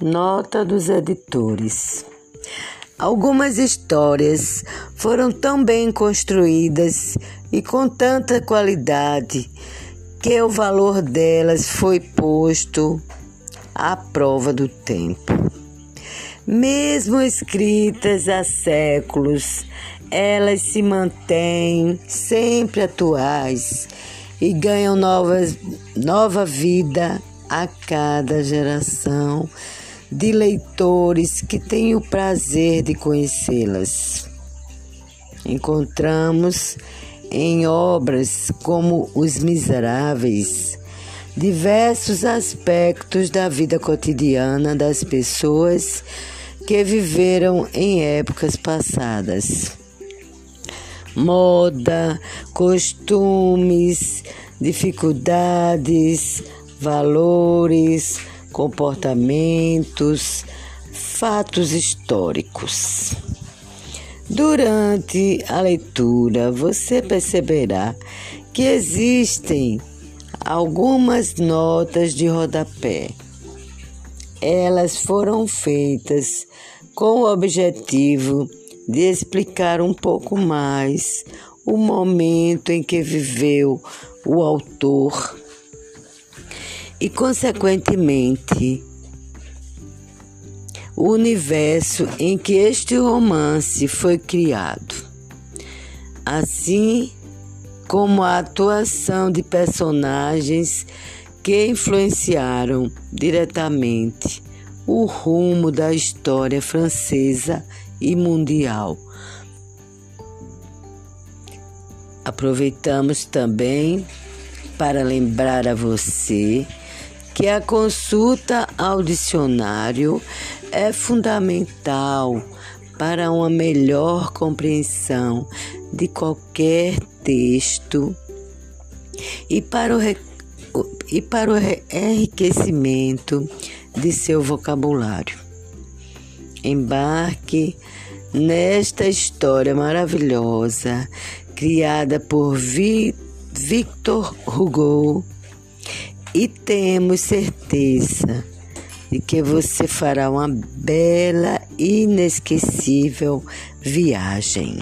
Nota dos editores. Algumas histórias foram tão bem construídas e com tanta qualidade que o valor delas foi posto à prova do tempo. Mesmo escritas há séculos, elas se mantêm sempre atuais e ganham novas, nova vida a cada geração de leitores que têm o prazer de conhecê-las. Encontramos em obras como Os Miseráveis diversos aspectos da vida cotidiana das pessoas que viveram em épocas passadas. Moda, costumes, dificuldades, valores, comportamentos, fatos históricos. Durante a leitura, você perceberá que existem algumas notas de rodapé. Elas foram feitas com o objetivo de explicar um pouco mais o momento em que viveu o autor e, consequentemente, o universo em que este romance foi criado, assim como a atuação de personagens que influenciaram diretamente o rumo da história francesa e mundial. Aproveitamos também para lembrar a você que a consulta ao dicionário é fundamental para uma melhor compreensão de qualquer texto e para o, e para o enriquecimento de seu vocabulário. Embarque nesta história maravilhosa criada por Victor Hugo e temos certeza de que você fará uma bela inesquecível viagem.